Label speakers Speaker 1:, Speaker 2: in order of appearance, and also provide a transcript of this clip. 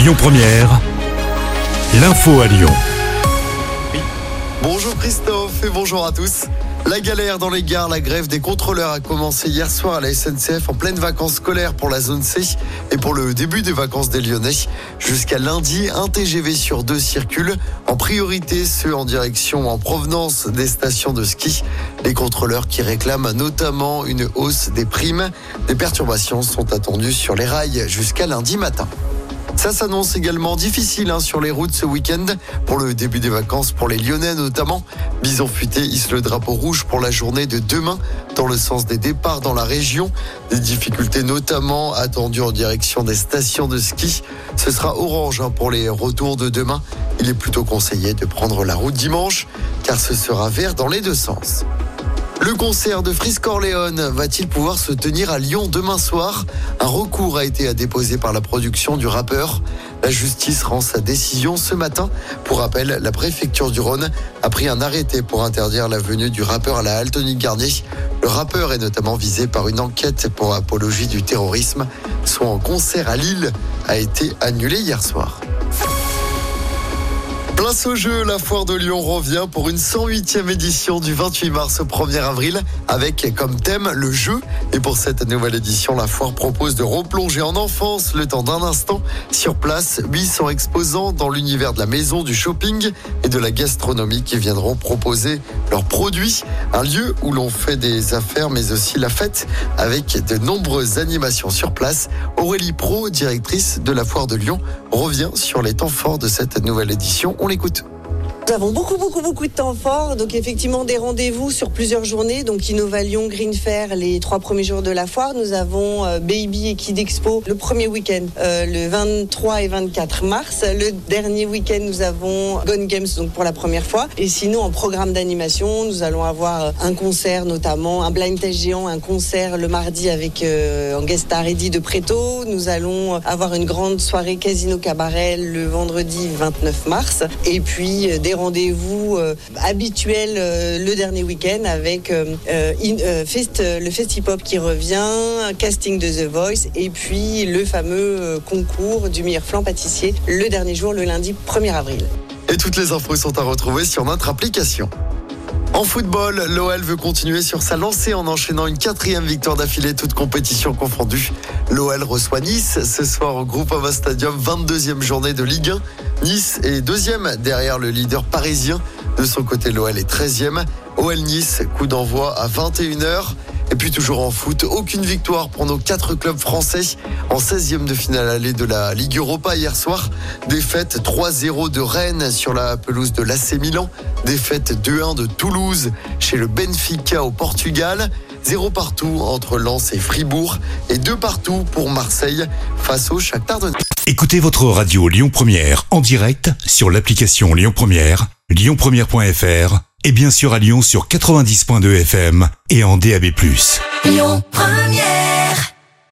Speaker 1: Lyon Première, l'info à Lyon.
Speaker 2: Bonjour Christophe et bonjour à tous. La galère dans les gares, la grève des contrôleurs a commencé hier soir à la SNCF en pleine vacances scolaires pour la zone C et pour le début des vacances des Lyonnais. Jusqu'à lundi, un TGV sur deux circule. En priorité, ceux en direction en provenance des stations de ski. Les contrôleurs qui réclament notamment une hausse des primes. Des perturbations sont attendues sur les rails jusqu'à lundi matin. Ça s'annonce également difficile hein, sur les routes ce week-end pour le début des vacances pour les Lyonnais notamment. Bison Futé hisse le drapeau rouge pour la journée de demain dans le sens des départs dans la région. Des difficultés notamment attendues en direction des stations de ski. Ce sera orange hein, pour les retours de demain. Il est plutôt conseillé de prendre la route dimanche car ce sera vert dans les deux sens. Le concert de Frisk Corleone va-t-il pouvoir se tenir à Lyon demain soir? Un recours a été déposé par la production du rappeur. La justice rend sa décision ce matin. Pour rappel, la préfecture du Rhône a pris un arrêté pour interdire la venue du rappeur à la Altony Garnier. Le rappeur est notamment visé par une enquête pour apologie du terrorisme. Son concert à Lille a été annulé hier soir. Place au jeu, la foire de Lyon revient pour une 108e édition du 28 mars au 1er avril avec comme thème le jeu. Et pour cette nouvelle édition, la foire propose de replonger en enfance le temps d'un instant. Sur place, 800 exposants dans l'univers de la maison, du shopping et de la gastronomie qui viendront proposer leurs produits. Un lieu où l'on fait des affaires mais aussi la fête avec de nombreuses animations sur place. Aurélie Pro, directrice de la foire de Lyon, revient sur les temps forts de cette nouvelle édition. On l'écoute.
Speaker 3: Nous avons beaucoup, beaucoup, beaucoup de temps fort. Donc, effectivement, des rendez-vous sur plusieurs journées. Donc, Innova Lyon, Green Fair, les trois premiers jours de la foire. Nous avons euh, Baby et Kid Expo le premier week-end, euh, le 23 et 24 mars. Le dernier week-end, nous avons Gone Games, donc pour la première fois. Et sinon, en programme d'animation, nous allons avoir euh, un concert, notamment un blind test géant, un concert le mardi avec euh, en de Préto. Nous allons avoir une grande soirée Casino Cabaret le vendredi 29 mars. Et puis, euh, des rendez-vous euh, habituels euh, le dernier week-end avec euh, in- fest, le Festipop qui revient, casting de The Voice et puis le fameux concours du meilleur flan pâtissier le dernier jour, le lundi 1er avril.
Speaker 2: Et toutes les infos sont à retrouver sur notre application. En football, l'OL veut continuer sur sa lancée en enchaînant une quatrième victoire d'affilée, toute compétition confondue. L'OL reçoit Nice ce soir au Groupama Stadium, 22e journée de Ligue 1. Nice est deuxième derrière le leader parisien. De son côté, l'OL est 13e. OL Nice, coup d'envoi à 21h. Et puis toujours en foot, aucune victoire pour nos quatre clubs français en 16e de finale allée de la Ligue Europa hier soir. Défaite 3-0 de Rennes sur la pelouse de l'AC Milan. Défaite 2-1 de Toulouse chez le Benfica au Portugal. Zéro partout entre Lens et Fribourg et deux partout pour Marseille face au Shakhtar Donetsk.
Speaker 1: Écoutez votre radio Lyon Première en direct sur l'application Lyon Première, lyonpremière.fr et bien sûr à Lyon sur 90.2 FM et en DAB+.
Speaker 4: Lyon Première